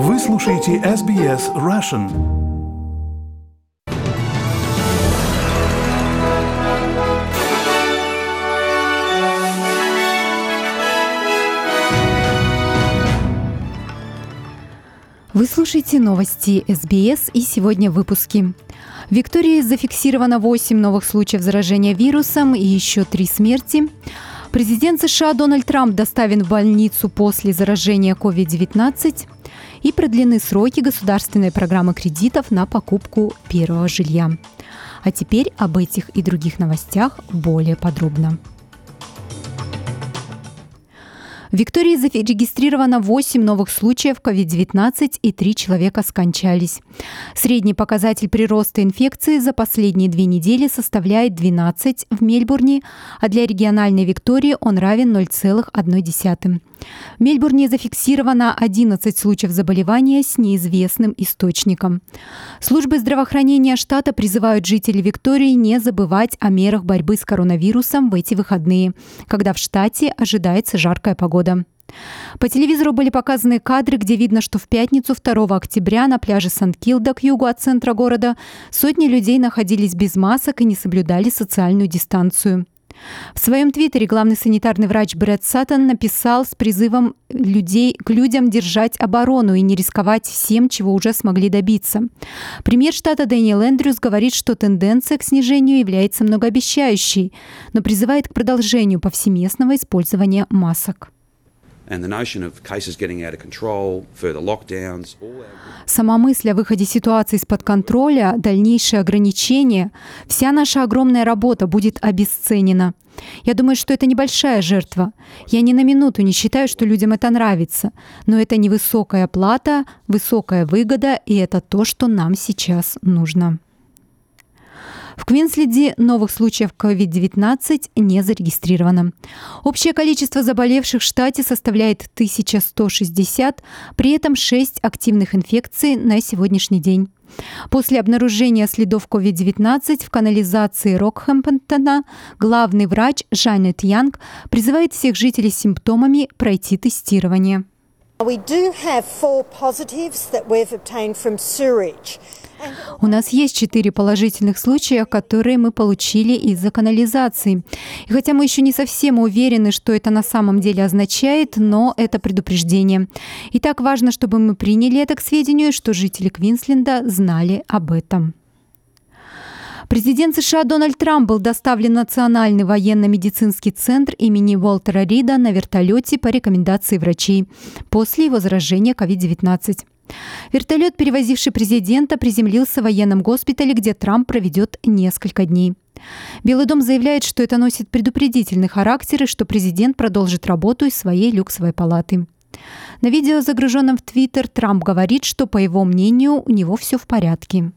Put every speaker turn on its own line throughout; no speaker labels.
Вы слушаете SBS Russian.
Вы слушаете новости СБС и сегодня в выпуске. В Виктории зафиксировано 8 новых случаев заражения вирусом и еще три смерти. Президент США Дональд Трамп доставлен в больницу после заражения COVID-19 и продлены сроки государственной программы кредитов на покупку первого жилья. А теперь об этих и других новостях более подробно. В Виктории зарегистрировано 8 новых случаев COVID-19 и 3 человека скончались. Средний показатель прироста инфекции за последние две недели составляет 12 в Мельбурне, а для региональной Виктории он равен 0,1. В Мельбурне зафиксировано 11 случаев заболевания с неизвестным источником. Службы здравоохранения штата призывают жителей Виктории не забывать о мерах борьбы с коронавирусом в эти выходные, когда в штате ожидается жаркая погода. По телевизору были показаны кадры, где видно, что в пятницу 2 октября на пляже Сан-Килда к югу от центра города сотни людей находились без масок и не соблюдали социальную дистанцию. В своем твиттере главный санитарный врач Брэд Саттон написал с призывом людей, к людям держать оборону и не рисковать всем, чего уже смогли добиться. Премьер штата Дэниел Эндрюс говорит, что тенденция к снижению является многообещающей, но призывает к продолжению повсеместного использования масок. Сама мысль о выходе ситуации из-под контроля, дальнейшие ограничения, вся наша огромная работа будет обесценена. Я думаю, что это небольшая жертва. Я ни на минуту не считаю, что людям это нравится. Но это невысокая плата, высокая выгода, и это то, что нам сейчас нужно. В Квинсленде новых случаев COVID-19 не зарегистрировано. Общее количество заболевших в штате составляет 1160, при этом 6 активных инфекций на сегодняшний день. После обнаружения следов COVID-19 в канализации Рокхэмптона главный врач Жанет Янг призывает всех жителей с симптомами пройти тестирование. У нас есть четыре положительных случая, которые мы получили из-за канализации. И хотя мы еще не совсем уверены, что это на самом деле означает, но это предупреждение. И так важно, чтобы мы приняли это к сведению, что жители Квинсленда знали об этом. Президент США Дональд Трамп был доставлен в Национальный военно-медицинский центр имени Уолтера Рида на вертолете по рекомендации врачей после его заражения COVID-19. Вертолет, перевозивший президента, приземлился в военном госпитале, где Трамп проведет несколько дней. Белый дом заявляет, что это носит предупредительный характер и что президент продолжит работу из своей люксовой палаты. На видео, загруженном в Твиттер, Трамп говорит, что, по его мнению, у него все в порядке.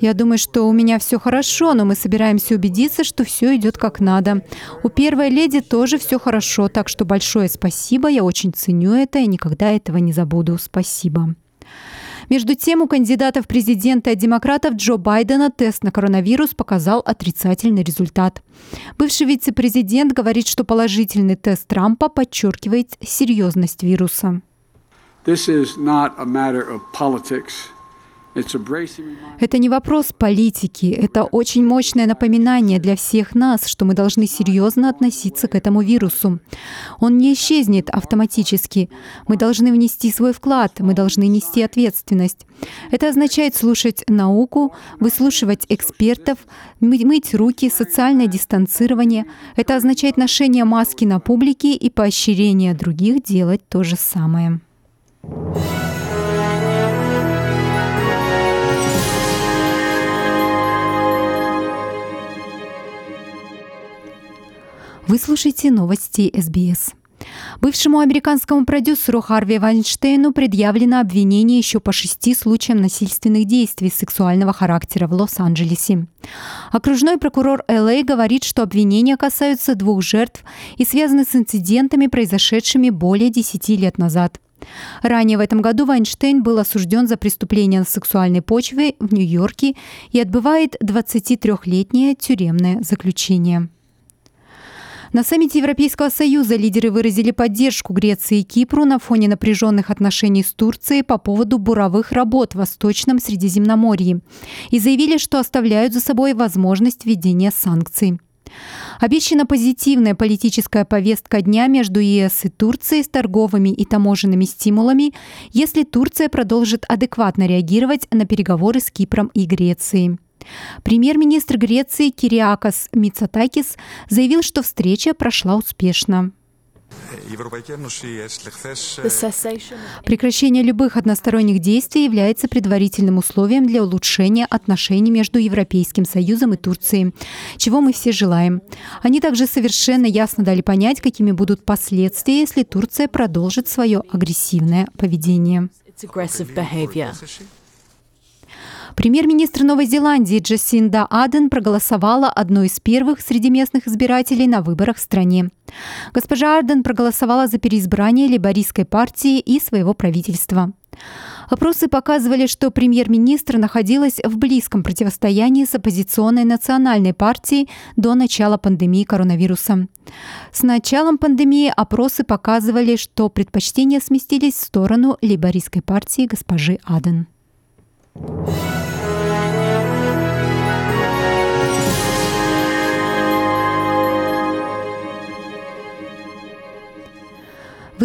Я думаю, что у меня все хорошо, но мы собираемся убедиться, что все идет как надо. У первой леди тоже все хорошо, так что большое спасибо, я очень ценю это и никогда этого не забуду. Спасибо. Между тем, у кандидатов президента и демократов Джо Байдена тест на коронавирус показал отрицательный результат. Бывший вице-президент говорит, что положительный тест Трампа подчеркивает серьезность вируса. This is not a matter of politics. Это не вопрос политики, это очень мощное напоминание для всех нас, что мы должны серьезно относиться к этому вирусу. Он не исчезнет автоматически. Мы должны внести свой вклад, мы должны нести ответственность. Это означает слушать науку, выслушивать экспертов, мыть руки, социальное дистанцирование. Это означает ношение маски на публике и поощрение других делать то же самое. Вы слушаете новости СБС. Бывшему американскому продюсеру Харви Вайнштейну предъявлено обвинение еще по шести случаям насильственных действий сексуального характера в Лос-Анджелесе. Окружной прокурор ЛА говорит, что обвинения касаются двух жертв и связаны с инцидентами, произошедшими более десяти лет назад. Ранее в этом году Вайнштейн был осужден за преступление на сексуальной почве в Нью-Йорке и отбывает 23-летнее тюремное заключение. На саммите Европейского Союза лидеры выразили поддержку Греции и Кипру на фоне напряженных отношений с Турцией по поводу буровых работ в Восточном Средиземноморье и заявили, что оставляют за собой возможность введения санкций. Обещана позитивная политическая повестка дня между ЕС и Турцией с торговыми и таможенными стимулами, если Турция продолжит адекватно реагировать на переговоры с Кипром и Грецией. Премьер-министр Греции Кириакос Мицатакис заявил, что встреча прошла успешно. Прекращение любых односторонних действий является предварительным условием для улучшения отношений между Европейским Союзом и Турцией, чего мы все желаем. Они также совершенно ясно дали понять, какими будут последствия, если Турция продолжит свое агрессивное поведение. Премьер-министр Новой Зеландии Джасинда Аден проголосовала одной из первых среди местных избирателей на выборах в стране. Госпожа Арден проголосовала за переизбрание лейбористской партии и своего правительства. Опросы показывали, что премьер-министр находилась в близком противостоянии с оппозиционной национальной партией до начала пандемии коронавируса. С началом пандемии опросы показывали, что предпочтения сместились в сторону лейбористской партии госпожи Аден.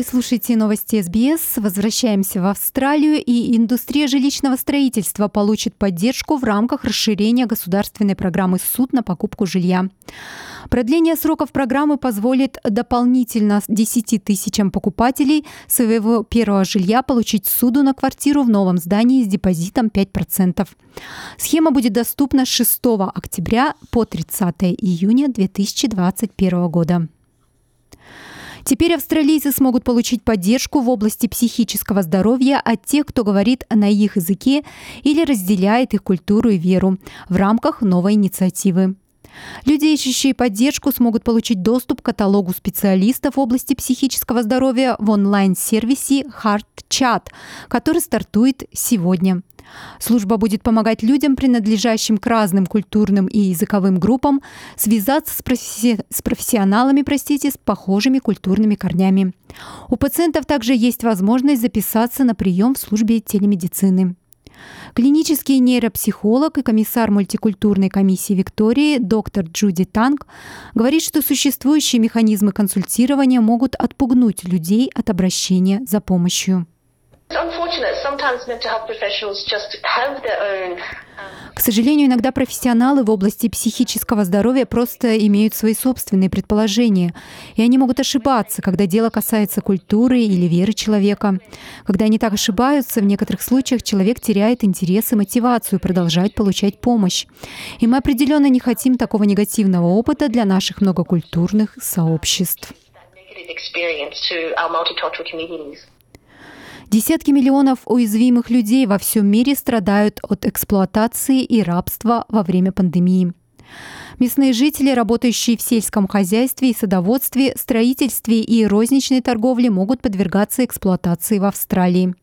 Вы слушаете новости СБС. Возвращаемся в Австралию, и индустрия жилищного строительства получит поддержку в рамках расширения государственной программы «Суд» на покупку жилья. Продление сроков программы позволит дополнительно 10 тысячам покупателей своего первого жилья получить суду на квартиру в новом здании с депозитом 5%. Схема будет доступна с 6 октября по 30 июня 2021 года. Теперь австралийцы смогут получить поддержку в области психического здоровья от тех, кто говорит на их языке или разделяет их культуру и веру в рамках новой инициативы. Люди, ищущие поддержку, смогут получить доступ к каталогу специалистов в области психического здоровья в онлайн-сервисе Heart Chat, который стартует сегодня. Служба будет помогать людям, принадлежащим к разным культурным и языковым группам, связаться с, професси... с профессионалами простите, с похожими культурными корнями. У пациентов также есть возможность записаться на прием в службе телемедицины. Клинический нейропсихолог и комиссар мультикультурной комиссии Виктории доктор Джуди Танк говорит, что существующие механизмы консультирования могут отпугнуть людей от обращения за помощью. К сожалению, иногда профессионалы в области психического здоровья просто имеют свои собственные предположения, и они могут ошибаться, когда дело касается культуры или веры человека. Когда они так ошибаются, в некоторых случаях человек теряет интерес и мотивацию продолжать получать помощь. И мы определенно не хотим такого негативного опыта для наших многокультурных сообществ. Десятки миллионов уязвимых людей во всем мире страдают от эксплуатации и рабства во время пандемии. Местные жители, работающие в сельском хозяйстве и садоводстве, строительстве и розничной торговле, могут подвергаться эксплуатации в Австралии.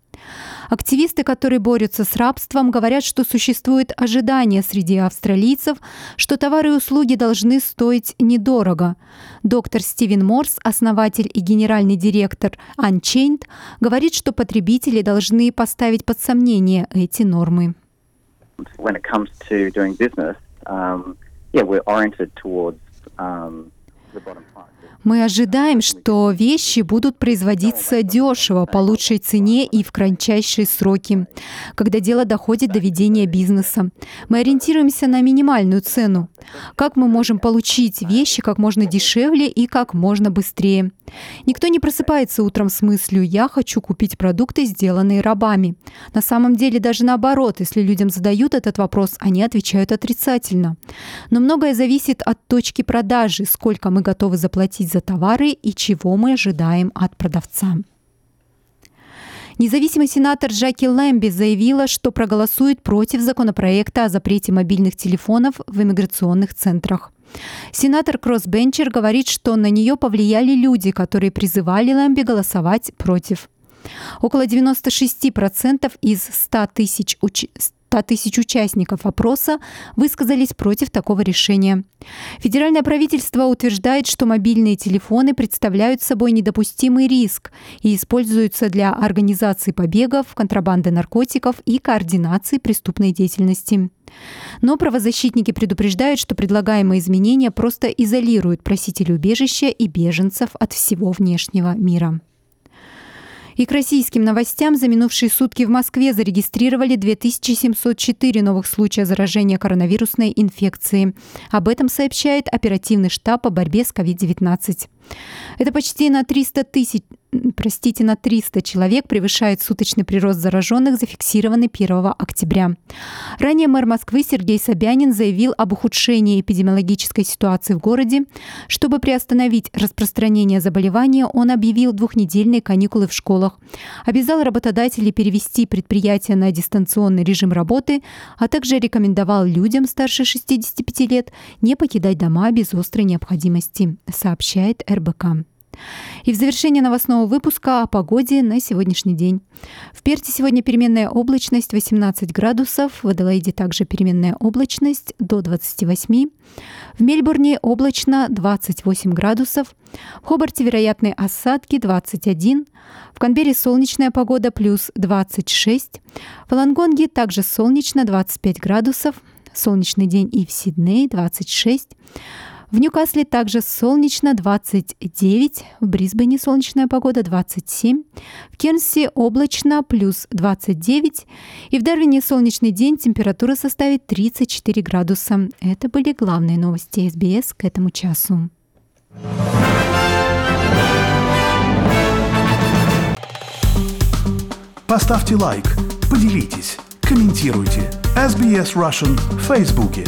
Активисты, которые борются с рабством, говорят, что существует ожидание среди австралийцев, что товары и услуги должны стоить недорого. Доктор Стивен Морс, основатель и генеральный директор Unchained, говорит, что потребители должны поставить под сомнение эти нормы. Мы ожидаем, что вещи будут производиться дешево, по лучшей цене и в кратчайшие сроки, когда дело доходит до ведения бизнеса. Мы ориентируемся на минимальную цену. Как мы можем получить вещи как можно дешевле и как можно быстрее? Никто не просыпается утром с мыслью «я хочу купить продукты, сделанные рабами». На самом деле даже наоборот, если людям задают этот вопрос, они отвечают отрицательно. Но многое зависит от точки продажи, сколько мы готовы заплатить за товары и чего мы ожидаем от продавца. Независимый сенатор Джаки Лэмби заявила, что проголосует против законопроекта о запрете мобильных телефонов в иммиграционных центрах. Сенатор Кроссбенчер говорит, что на нее повлияли люди, которые призывали Лэмби голосовать против. Около 96% из 100 тысяч, уч... 100 тысяч участников опроса высказались против такого решения. Федеральное правительство утверждает, что мобильные телефоны представляют собой недопустимый риск и используются для организации побегов, контрабанды наркотиков и координации преступной деятельности. Но правозащитники предупреждают, что предлагаемые изменения просто изолируют просителей убежища и беженцев от всего внешнего мира. И к российским новостям за минувшие сутки в Москве зарегистрировали 2704 новых случая заражения коронавирусной инфекцией. Об этом сообщает оперативный штаб по борьбе с COVID-19. Это почти на 300 тысяч, простите, на 300 человек превышает суточный прирост зараженных, зафиксированный 1 октября. Ранее мэр Москвы Сергей Собянин заявил об ухудшении эпидемиологической ситуации в городе. Чтобы приостановить распространение заболевания, он объявил двухнедельные каникулы в школах, обязал работодателей перевести предприятия на дистанционный режим работы, а также рекомендовал людям старше 65 лет не покидать дома без острой необходимости, сообщает РБК. И в завершение новостного выпуска о погоде на сегодняшний день. В Перте сегодня переменная облачность 18 градусов, в Аделаиде также переменная облачность до 28, в Мельбурне облачно 28 градусов, в Хобарте вероятные осадки 21, в Канберре солнечная погода плюс 26, в Лангонге также солнечно 25 градусов, солнечный день и в Сиднее 26, в Ньюкасле также солнечно 29, в Брисбене солнечная погода 27, в Кернсе облачно плюс 29 и в Дарвине солнечный день температура составит 34 градуса. Это были главные новости СБС к этому часу.
Поставьте лайк, поделитесь, комментируйте. SBS Russian в Фейсбуке.